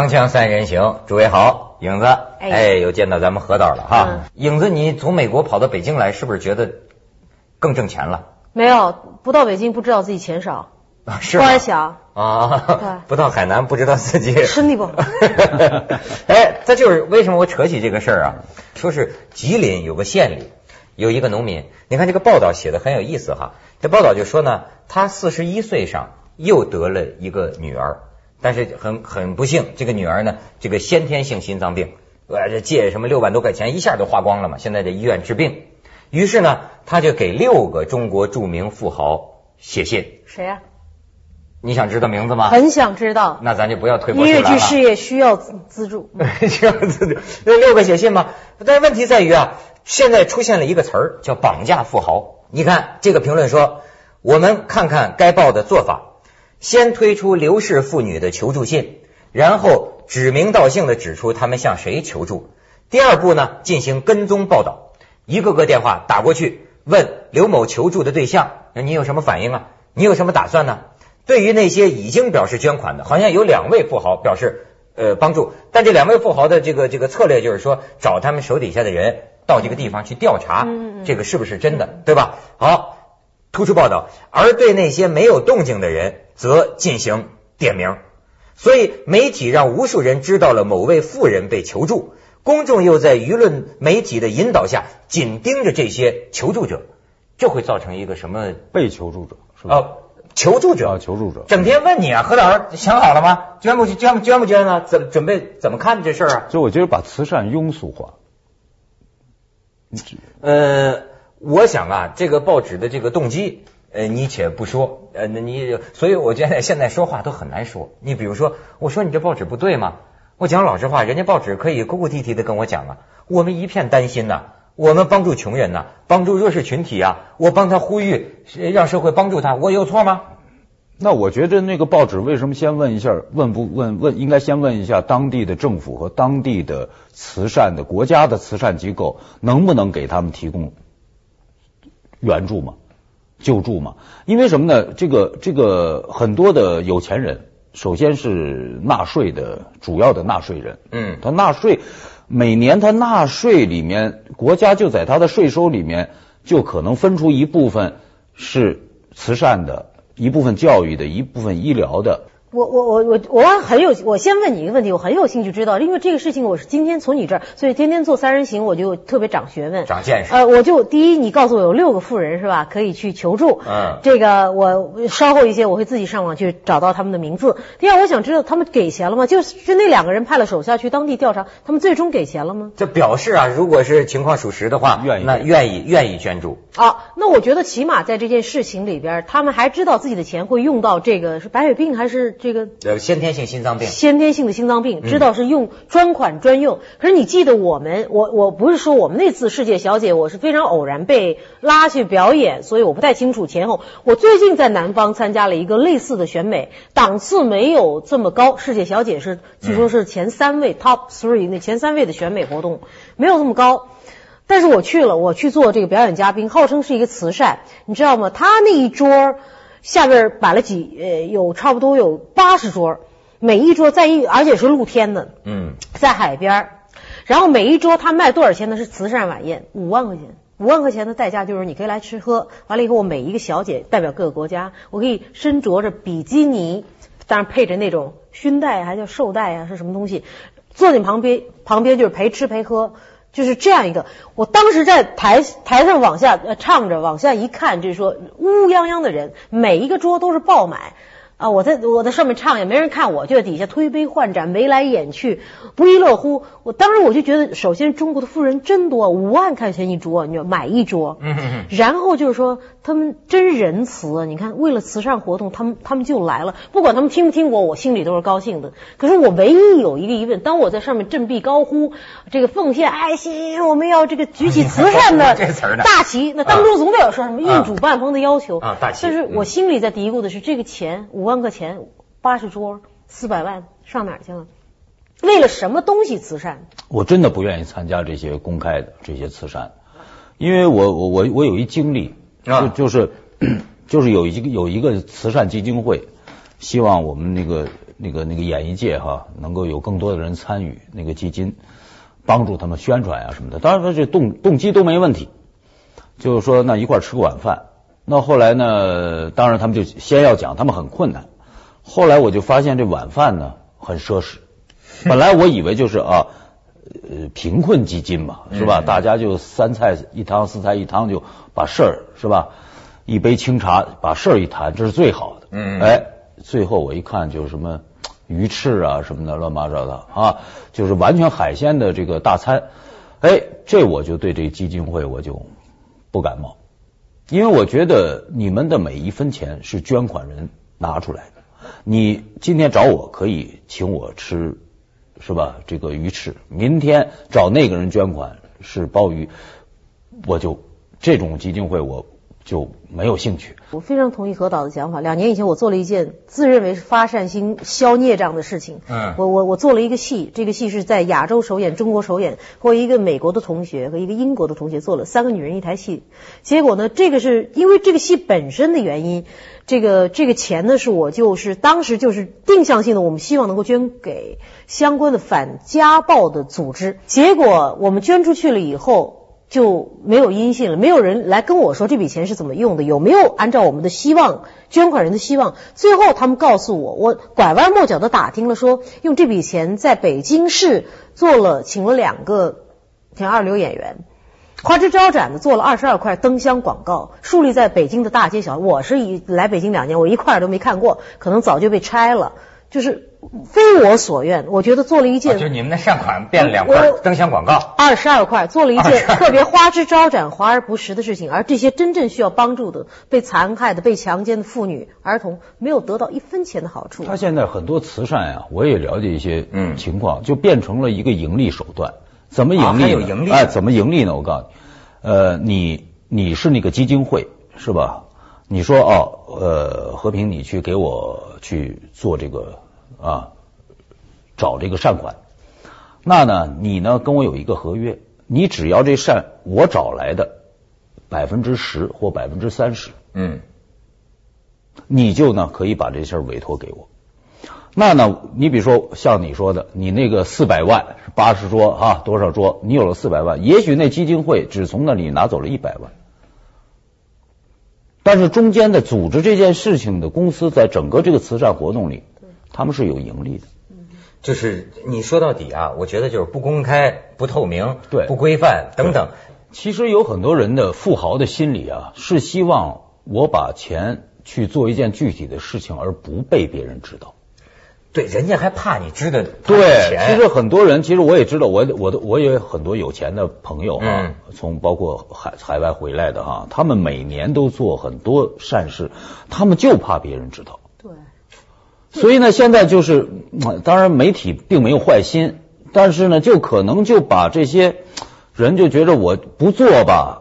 锵锵三人行，诸位好，影子，哎，又见到咱们何导了哈。影子，你从美国跑到北京来，是不是觉得更挣钱了？没有，不到北京不知道自己钱少，是不爱想啊。不到海南不知道自己身体不好。哎，这就是为什么我扯起这个事儿啊？说是吉林有个县里有一个农民，你看这个报道写的很有意思哈。这报道就说呢，他四十一岁上又得了一个女儿。但是很很不幸，这个女儿呢，这个先天性心脏病，呃，这借什么六万多块钱，一下就花光了嘛。现在在医院治病，于是呢，他就给六个中国著名富豪写信。谁呀？你想知道名字吗？很想知道。那咱就不要推波助澜了。音乐剧事业需要资助。需要资助。那六个写信吗？但是问题在于啊，现在出现了一个词儿叫绑架富豪。你看这个评论说，我们看看该报的做法。先推出刘氏妇女的求助信，然后指名道姓的指出他们向谁求助。第二步呢，进行跟踪报道，一个个电话打过去，问刘某求助的对象，那你有什么反应啊？你有什么打算呢？对于那些已经表示捐款的，好像有两位富豪表示呃帮助，但这两位富豪的这个这个策略就是说，找他们手底下的人到这个地方去调查，这个是不是真的，对吧？好。突出报道，而对那些没有动静的人则进行点名，所以媒体让无数人知道了某位富人被求助，公众又在舆论媒体的引导下紧盯着这些求助者，这会造成一个什么？被求助者是吧？哦，求助者啊，求助者，整天问你啊，何老师想好了吗？捐不捐不？捐不捐呢？怎准备怎么看这事儿啊？就我觉得把慈善庸俗化。呃。我想啊，这个报纸的这个动机，呃，你且不说，呃，那你，所以我觉得现在说话都很难说。你比如说，我说你这报纸不对吗？我讲老实话，人家报纸可以哭哭啼啼的跟我讲啊，我们一片担心呐，我们帮助穷人呐，帮助弱势群体啊，我帮他呼吁，让社会帮助他，我有错吗？那我觉得那个报纸为什么先问一下，问不问问，应该先问一下当地的政府和当地的慈善的国家的慈善机构，能不能给他们提供？援助吗，救助嘛，因为什么呢？这个这个很多的有钱人，首先是纳税的主要的纳税人，嗯，他纳税，每年他纳税里面，国家就在他的税收里面，就可能分出一部分是慈善的，一部分教育的，一部分医疗的。我我我我我很有，我先问你一个问题，我很有兴趣知道，因为这个事情我是今天从你这儿，所以天天做三人行，我就特别长学问、长见识。呃，我就第一，你告诉我有六个富人是吧，可以去求助。嗯。这个我稍后一些我会自己上网去找到他们的名字。第二，我想知道他们给钱了吗？就是那两个人派了手下去当地调查，他们最终给钱了吗？这表示啊，如果是情况属实的话，愿意那愿意愿意捐助。啊，那我觉得起码在这件事情里边，他们还知道自己的钱会用到这个是白血病还是这个？呃，先。先天性心脏病，先天性的心脏病，知道是用专款专用。可是你记得我们，我我不是说我们那次世界小姐，我是非常偶然被拉去表演，所以我不太清楚前后。我最近在南方参加了一个类似的选美，档次没有这么高。世界小姐是据说是前三位 top three 那前三位的选美活动，没有这么高。但是我去了，我去做这个表演嘉宾，号称是一个慈善，你知道吗？他那一桌下边摆了几呃，有差不多有八十桌。每一桌在一，而且是露天的，嗯，在海边儿，然后每一桌他卖多少钱呢？是慈善晚宴，五万块钱，五万块钱的代价就是你可以来吃喝，完了以后我每一个小姐代表各个国家，我可以身着着比基尼，当然配着那种熏带还叫绶带啊，是什么东西？坐你旁边，旁边就是陪吃陪喝，就是这样一个。我当时在台台上往下唱着，往下一看，就是说乌泱泱的人，每一个桌都是爆满。啊！我在我在上面唱也没人看，我就在底下推杯换盏，眉来眼去，不亦乐乎。我当时我就觉得，首先中国的富人真多，五万块钱一桌，你就买一桌。嗯嗯然后就是说，他们真仁慈，你看，为了慈善活动，他们他们就来了，不管他们听不听我，我心里都是高兴的。可是我唯一有一个疑问，当我在上面振臂高呼这个奉献爱心，我们要这个举起慈善的 大旗，那当中总得有说什么应主办方的要求啊，大旗。但是我心里在嘀咕的是，这个钱五。万块钱，八十桌，四百万，上哪儿去了？为了什么东西慈善？我真的不愿意参加这些公开的这些慈善，因为我我我我有一经历，就就是 就是有一个有一个慈善基金会，希望我们那个那个那个演艺界哈，能够有更多的人参与那个基金，帮助他们宣传啊什么的。当然说这动动机都没问题，就是说那一块吃个晚饭。那后来呢，当然他们就先要讲他们很困难。后来我就发现这晚饭呢很奢侈。本来我以为就是啊，呃，贫困基金嘛，是吧？大家就三菜一汤，四菜一汤就把事儿是吧？一杯清茶把事儿一谈，这是最好的。嗯哎，最后我一看就是什么鱼翅啊什么的乱七八糟的啊，就是完全海鲜的这个大餐。哎，这我就对这个基金会我就不感冒，因为我觉得你们的每一分钱是捐款人拿出来的。你今天找我可以请我吃。是吧？这个鱼翅，明天找那个人捐款是鲍鱼，我就这种基金会我就没有兴趣。我非常同意何导的想法。两年以前，我做了一件自认为是发善心、消孽障的事情。嗯，我我我做了一个戏，这个戏是在亚洲首演、中国首演，和一个美国的同学和一个英国的同学做了三个女人一台戏。结果呢，这个是因为这个戏本身的原因。这个这个钱呢，是我就是当时就是定向性的，我们希望能够捐给相关的反家暴的组织。结果我们捐出去了以后，就没有音信了，没有人来跟我说这笔钱是怎么用的，有没有按照我们的希望，捐款人的希望。最后他们告诉我，我拐弯抹角的打听了，说用这笔钱在北京市做了，请了两个挺二流演员。花枝招展的做了二十二块灯箱广告，树立在北京的大街小。我是一来北京两年，我一块都没看过，可能早就被拆了，就是非我所愿。我觉得做了一件，就你们的善款变了两块灯箱广告，二十二块做了一件特别花枝招展、华而不实的事情，而这些真正需要帮助的、被残害的、被强奸的妇女、儿童，没有得到一分钱的好处。他现在很多慈善呀，我也了解一些情况，就变成了一个盈利手段。怎么盈利？有盈利？哎，怎么盈利呢？我告诉你，呃，你你是那个基金会是吧？你说哦，呃，和平，你去给我去做这个啊，找这个善款。那呢，你呢跟我有一个合约，你只要这善我找来的百分之十或百分之三十，嗯，你就呢可以把这事儿委托给我。那呢？你比如说像你说的，你那个四百万八十桌啊多少桌？你有了四百万，也许那基金会只从那里拿走了一百万，但是中间的组织这件事情的公司在整个这个慈善活动里，他们是有盈利的。就是你说到底啊，我觉得就是不公开、不透明、对不规范等等。其实有很多人的富豪的心理啊，是希望我把钱去做一件具体的事情，而不被别人知道。对，人家还怕你知道对，其实很多人，其实我也知道，我我的我也有很多有钱的朋友哈，从包括海海外回来的哈，他们每年都做很多善事，他们就怕别人知道。对。所以呢，现在就是，当然媒体并没有坏心，但是呢，就可能就把这些人就觉得我不做吧。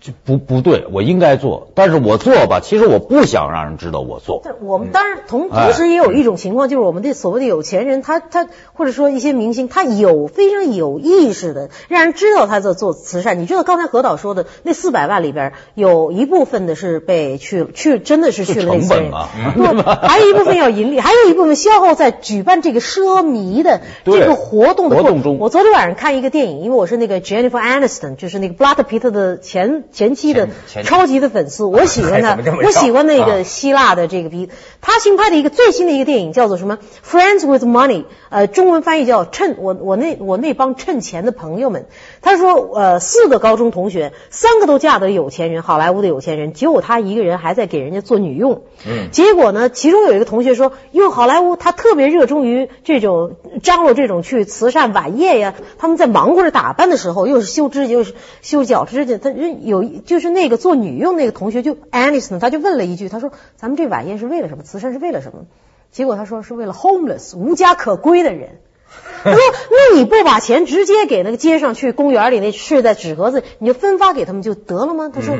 就不不对，我应该做，但是我做吧，其实我不想让人知道我做。但我们当然同同时也有一种情况，就是我们的所谓的有钱人，他他或者说一些明星，他有非常有意识的让人知道他在做慈善。你知道刚才何导说的那四百万里边，有一部分的是被去去真的是去了那些人，对？还有一部分要盈利，还有一部分消耗在举办这个奢靡的这个活动的过程中。我昨天晚上看一个电影，因为我是那个 Jennifer Aniston，就是那个布拉德皮特的前。前期的超级的粉丝，我喜欢 他，我喜欢那个希腊的这个比他新拍的一个最新的一个电影叫做什么《Friends with Money》，呃，中文翻译叫趁我我那我那帮趁钱的朋友们。他说，呃，四个高中同学，三个都嫁的有钱人，好莱坞的有钱人，只有他一个人还在给人家做女佣。嗯，结果呢，其中有一个同学说，因为好莱坞他特别热衷于这种张罗这种去慈善晚宴呀，他们在忙活着打扮的时候，又是修指甲又是修脚指甲，他有。就是那个做女佣那个同学，就 Anison，，他就问了一句，他说：“咱们这晚宴是为了什么？慈善是为了什么？”结果他说：“是为了 homeless 无家可归的人。”他说：“那你不把钱直接给那个街上去公园里那睡在纸盒子，你就分发给他们就得了吗？”他说，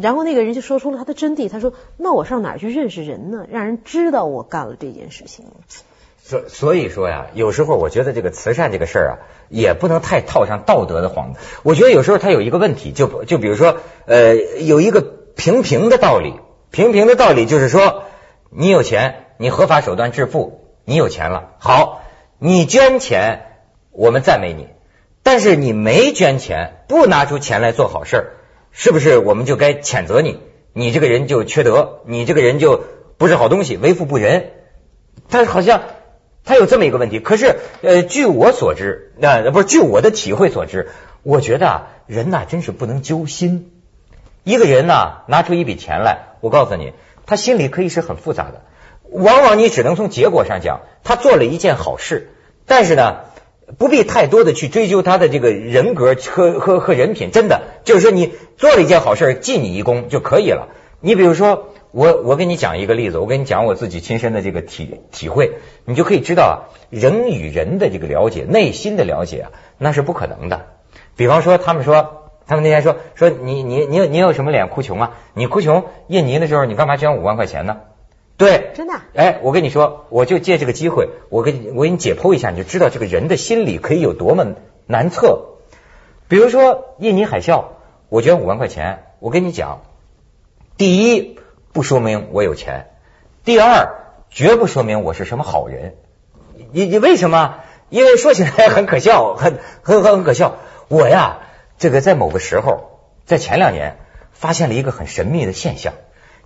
然后那个人就说出了他的真谛，他说：“那我上哪儿去认识人呢？让人知道我干了这件事情。”所所以说呀，有时候我觉得这个慈善这个事儿啊，也不能太套上道德的幌子。我觉得有时候它有一个问题，就就比如说，呃，有一个平平的道理，平平的道理就是说，你有钱，你合法手段致富，你有钱了，好，你捐钱，我们赞美你。但是你没捐钱，不拿出钱来做好事儿，是不是我们就该谴责你？你这个人就缺德，你这个人就不是好东西，为富不仁。他好像他有这么一个问题。可是呃，据我所知，那、不是据我的体会所知，我觉得啊，人呐真是不能揪心。一个人呐拿出一笔钱来，我告诉你，他心里可以是很复杂的。往往你只能从结果上讲，他做了一件好事，但是呢。不必太多的去追究他的这个人格和和和人品，真的就是说你做了一件好事，记你一功就可以了。你比如说，我我给你讲一个例子，我跟你讲我自己亲身的这个体体会，你就可以知道啊，人与人的这个了解，内心的了解啊，那是不可能的。比方说，他们说，他们那天说说你你你有你有什么脸哭穷啊？你哭穷，印尼的时候你干嘛捐五万块钱呢？对，真的。哎，我跟你说，我就借这个机会，我给你，我给你解剖一下，你就知道这个人的心理可以有多么难测。比如说印尼海啸，我捐五万块钱，我跟你讲，第一不说明我有钱，第二绝不说明我是什么好人。你你为什么？因为说起来很可笑，很很很很可笑。我呀，这个在某个时候，在前两年发现了一个很神秘的现象。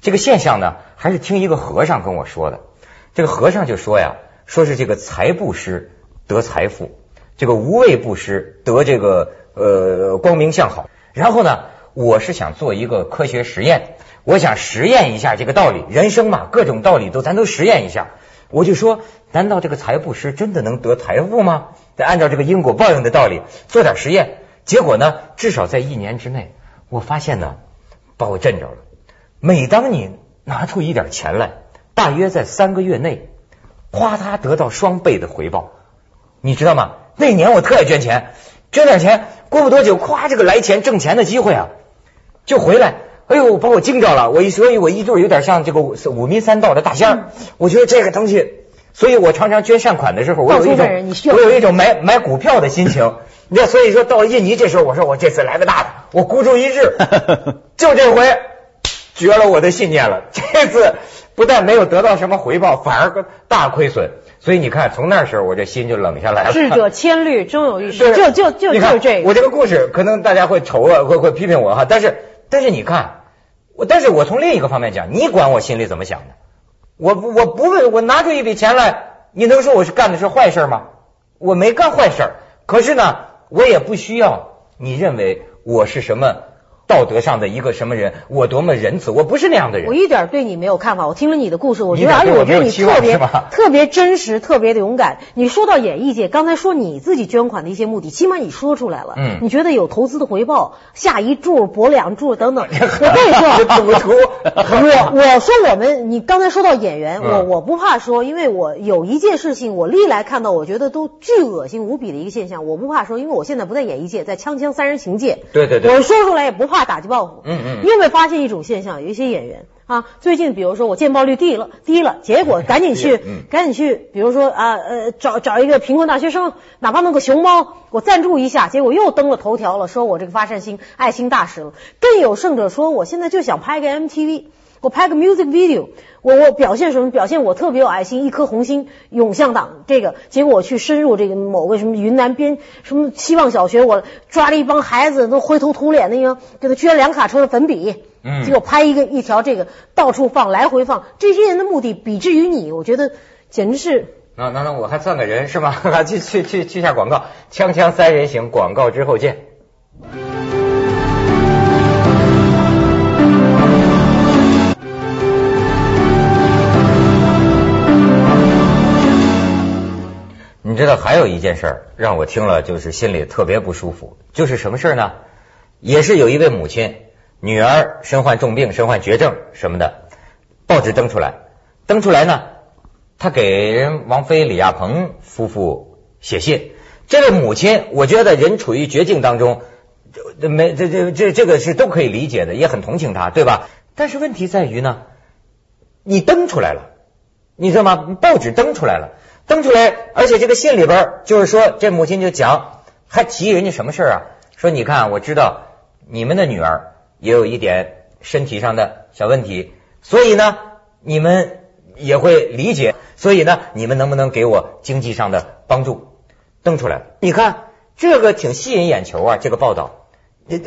这个现象呢，还是听一个和尚跟我说的。这个和尚就说呀，说是这个财布施得财富，这个无畏布施得这个呃光明向好。然后呢，我是想做一个科学实验，我想实验一下这个道理。人生嘛，各种道理都咱都实验一下。我就说，难道这个财布施真的能得财富吗？得按照这个因果报应的道理做点实验。结果呢，至少在一年之内，我发现呢，把我震着了。每当你拿出一点钱来，大约在三个月内，夸他得到双倍的回报，你知道吗？那年我特爱捐钱，捐点钱，过不多久，夸这个来钱挣钱的机会啊，就回来。哎呦，把我惊着了！我一所以，我一度有点像这个五迷三道的大仙儿。我觉得这个东西，所以我常常捐善款的时候，我有一种我有一种买买股票的心情。你看，所以说到印尼这时候，我说我这次来个大的，我孤注一掷，就这回。绝了我的信念了！这次不但没有得到什么回报，反而大亏损。所以你看，从那时候我这心就冷下来了。智者千虑，终有一失。就就就就这个。我这个故事可能大家会丑啊，会会批评我哈。但是但是你看，我但是我从另一个方面讲，你管我心里怎么想的？我我不问，我拿出一笔钱来，你能说我是干的是坏事吗？我没干坏事，可是呢，我也不需要你认为我是什么。道德上的一个什么人？我多么仁慈？我不是那样的人。我一点对你没有看法。我听了你的故事，我觉得，而且我觉得你特别 特别真实，特别的勇敢。你说到演艺界，刚才说你自己捐款的一些目的，起码你说出来了。嗯。你觉得有投资的回报，下一注博两注等等。我跟你说，我我说我们，你刚才说到演员，我我不怕说，因为我有一件事情，我历来看到，我觉得都巨恶心无比的一个现象，我不怕说，因为我现在不在演艺界，在锵锵三人行界。对对对。我说出来也不怕。打击报复，嗯嗯，你有没有发现一种现象？有一些演员啊，最近比如说我见报率低了，低了，结果赶紧去，赶紧去，比如说啊呃找找一个贫困大学生，哪怕弄个熊猫，我赞助一下，结果又登了头条了，说我这个发善心爱心大使了。更有甚者说，我现在就想拍个 MTV。我拍个 music video，我我表现什么？表现我特别有爱心，一颗红心涌向党。这个结果我去深入这个某个什么云南边什么希望小学，我抓了一帮孩子都灰头土脸那个，给他捐两卡车的粉笔。嗯，结果拍一个一条这个到处放，来回放。这些人的目的比之于你，我觉得简直是。那那那我还算个人是吧？去去去去下广告，锵锵三人行，广告之后见。你知道还有一件事儿让我听了就是心里特别不舒服，就是什么事儿呢？也是有一位母亲女儿身患重病、身患绝症什么的，报纸登出来，登出来呢，他给人王菲、李亚鹏夫妇写信。这位母亲，我觉得人处于绝境当中，没这这这这个是都可以理解的，也很同情他，对吧？但是问题在于呢，你登出来了，你知道吗？报纸登出来了。登出来，而且这个信里边就是说，这母亲就讲，还提人家什么事啊？说你看，我知道你们的女儿也有一点身体上的小问题，所以呢，你们也会理解。所以呢，你们能不能给我经济上的帮助？登出来，你看这个挺吸引眼球啊，这个报道，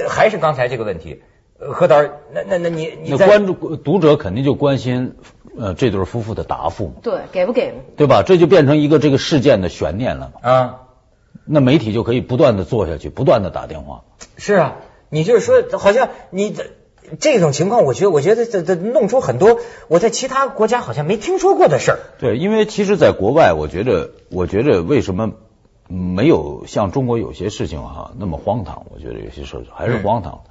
还是刚才这个问题，何导，那那那你你在关注读者肯定就关心呃这对夫妇的答复嘛，对，给不给？对吧？这就变成一个这个事件的悬念了嘛。啊？那媒体就可以不断的做下去，不断的打电话。是啊，你就是说，好像你这这种情况，我觉得我觉得这这弄出很多我在其他国家好像没听说过的事儿。对，因为其实，在国外，我觉得，我觉得为什么没有像中国有些事情哈、那么荒唐？我觉得有些事还是荒唐。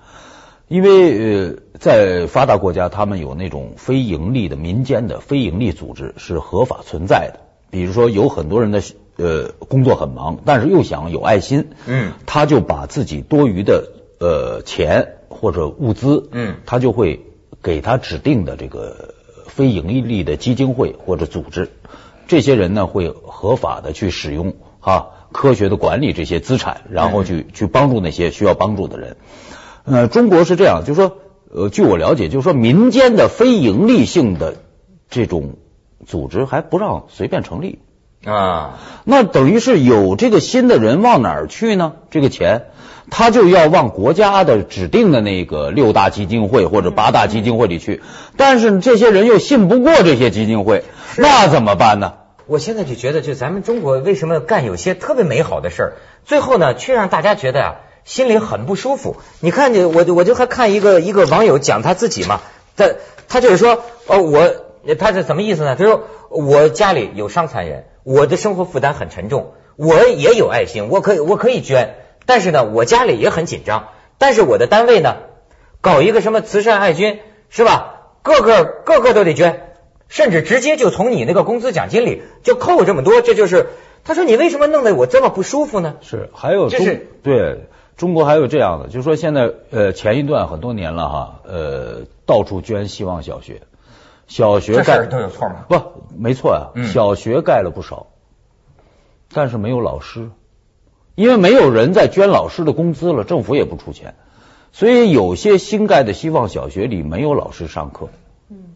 因为呃，在发达国家，他们有那种非盈利的民间的非盈利组织是合法存在的。比如说，有很多人的呃工作很忙，但是又想有爱心，嗯，他就把自己多余的呃钱或者物资，嗯他就会给他指定的这个非盈利的基金会或者组织，这些人呢会合法的去使用哈、科学的管理这些资产，然后去去帮助那些需要帮助的人。呃，中国是这样，就是说，呃，据我了解，就是说民间的非盈利性的这种组织还不让随便成立。啊，那等于是有这个心的人往哪儿去呢？这个钱，他就要往国家的指定的那个六大基金会或者八大基金会里去，但是这些人又信不过这些基金会，那怎么办呢？我现在就觉得，就咱们中国为什么干有些特别美好的事儿，最后呢，却让大家觉得啊，心里很不舒服。你看，就我我就还看一个一个网友讲他自己嘛，他他就是说，呃，我他是什么意思呢？他说我家里有伤残人，我的生活负担很沉重，我也有爱心，我可以我可以捐，但是呢，我家里也很紧张，但是我的单位呢，搞一个什么慈善爱军是吧？个个个个都得捐。甚至直接就从你那个工资奖金里就扣这么多，这就是他说你为什么弄得我这么不舒服呢？是，还有就是对中国还有这样的，就是说现在呃前一段很多年了哈，呃到处捐希望小学，小学盖这事都有错吗？不没错啊、嗯。小学盖了不少，但是没有老师，因为没有人在捐老师的工资了，政府也不出钱，所以有些新盖的希望小学里没有老师上课，嗯，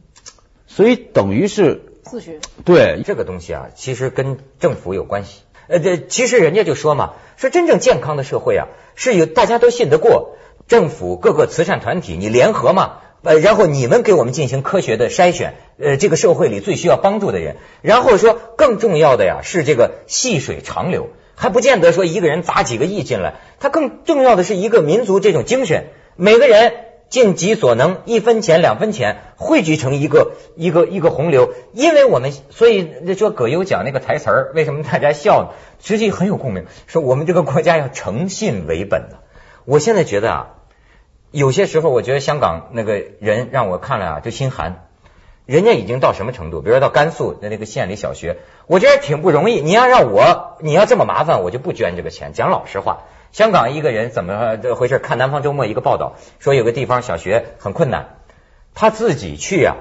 所以等于是自学。对。这个东西啊，其实跟政府有关系。呃，这其实人家就说嘛，说真正健康的社会啊，是有大家都信得过，政府各个慈善团体你联合嘛，呃，然后你们给我们进行科学的筛选，呃，这个社会里最需要帮助的人，然后说更重要的呀是这个细水长流，还不见得说一个人砸几个亿进来，他更重要的是一个民族这种精神，每个人。尽己所能，一分钱两分钱汇聚成一个一个一个洪流，因为我们所以说葛优讲那个台词儿，为什么大家笑呢？实际很有共鸣，说我们这个国家要诚信为本的。我现在觉得啊，有些时候我觉得香港那个人让我看了啊就心寒，人家已经到什么程度？比如说到甘肃的那个县里小学，我觉得挺不容易。你要让我你要这么麻烦，我就不捐这个钱。讲老实话。香港一个人怎么这回事？看南方周末一个报道，说有个地方小学很困难，他自己去呀、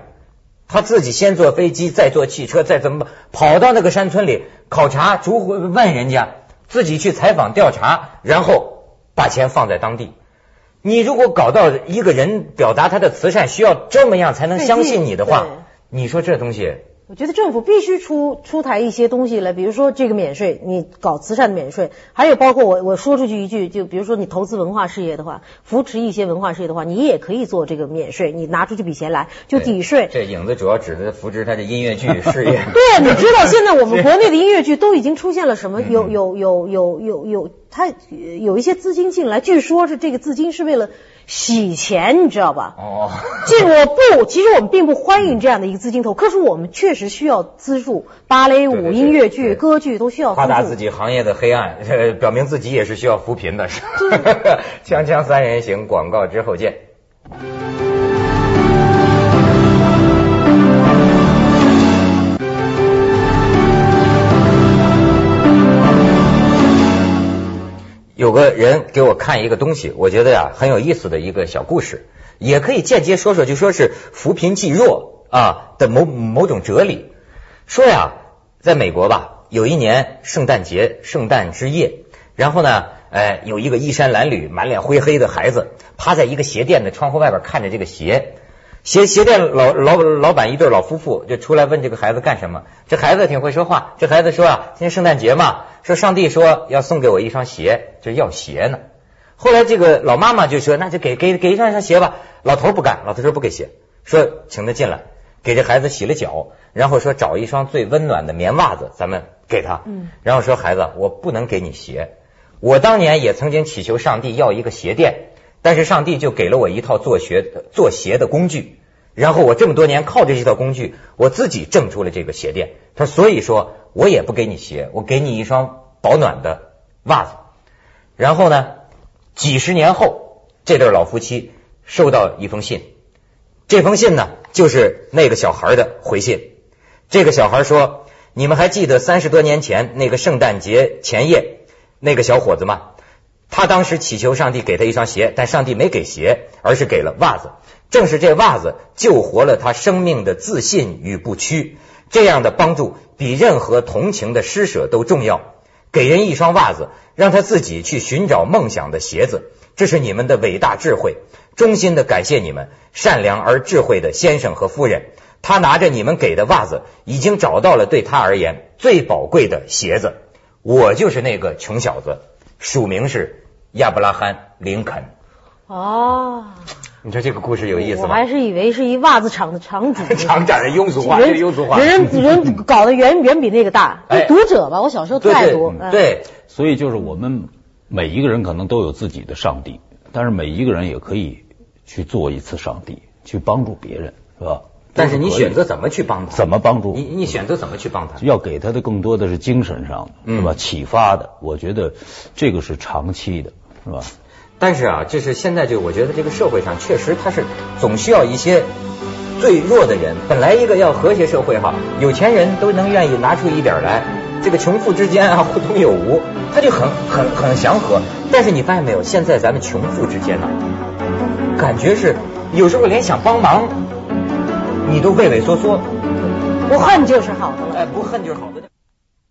他自己先坐飞机，再坐汽车，再怎么跑到那个山村里考察，逐回问人家，自己去采访调查，然后把钱放在当地。你如果搞到一个人表达他的慈善需要这么样才能相信你的话，你说这东西我觉得政府必须出出台一些东西来，比如说这个免税，你搞慈善的免税，还有包括我我说出去一句，就比如说你投资文化事业的话，扶持一些文化事业的话，你也可以做这个免税，你拿出这笔钱来就抵税。这影子主要指的扶持他的音乐剧事业。对，你知道现在我们国内的音乐剧都已经出现了什么？有有有有有有，它有一些资金进来，据说是这个资金是为了洗钱，你知道吧？哦，这我不，其实我们并不欢迎这样的一个资金投，可是我们确实需要资助芭蕾舞、音乐剧、歌剧都需要夸大。自己行业的黑暗，呃，表明自己也是需要扶贫的。是 锵锵三人行，广告之后见。人给我看一个东西，我觉得呀很有意思的一个小故事，也可以间接说说，就说是扶贫济弱啊的某某种哲理。说呀，在美国吧，有一年圣诞节，圣诞之夜，然后呢，哎，有一个衣衫褴褛、满脸灰黑的孩子趴在一个鞋店的窗户外边看着这个鞋，鞋鞋店老老老板一对老夫妇就出来问这个孩子干什么？这孩子挺会说话，这孩子说啊，今天圣诞节嘛，说上帝说要送给我一双鞋，就要鞋呢。后来这个老妈妈就说，那就给给给一双鞋吧。老头不干，老头说不给鞋，说请他进来，给这孩子洗了脚，然后说找一双最温暖的棉袜子，咱们给他。嗯，然后说孩子，我不能给你鞋，我当年也曾经祈求上帝要一个鞋店，但是上帝就给了我一套做鞋做鞋的工具，然后我这么多年靠着这套工具，我自己挣出了这个鞋店。他所以说我也不给你鞋，我给你一双保暖的袜子。然后呢？几十年后，这对老夫妻收到一封信，这封信呢，就是那个小孩的回信。这个小孩说：“你们还记得三十多年前那个圣诞节前夜那个小伙子吗？他当时祈求上帝给他一双鞋，但上帝没给鞋，而是给了袜子。正是这袜子救活了他生命的自信与不屈。这样的帮助比任何同情的施舍都重要。”给人一双袜子，让他自己去寻找梦想的鞋子，这是你们的伟大智慧。衷心的感谢你们，善良而智慧的先生和夫人。他拿着你们给的袜子，已经找到了对他而言最宝贵的鞋子。我就是那个穷小子，署名是亚伯拉罕·林肯。哦。你说这个故事有意思吗？我还是以为是一袜子厂的厂主。厂长的庸俗话，庸俗话。人人搞得远远比那个大。读者吧，我小时候太读。对，所以就是我们每一个人可能都有自己的上帝，但是每一个人也可以去做一次上帝，去帮助别人，是吧？但是你选择怎么去帮他？怎么帮助？你你选择怎么去帮他？要给他的更多的是精神上的，是吧？启发的，我觉得这个是长期的，是吧？但是啊，就是现在就我觉得这个社会上确实他是总需要一些最弱的人。本来一个要和谐社会哈，有钱人都能愿意拿出一点来，这个穷富之间啊互通有无，他就很很很祥和。但是你发现没有，现在咱们穷富之间呢，感觉是有时候连想帮忙你都畏畏缩缩，不恨就是好的了。哎，不恨就是好的。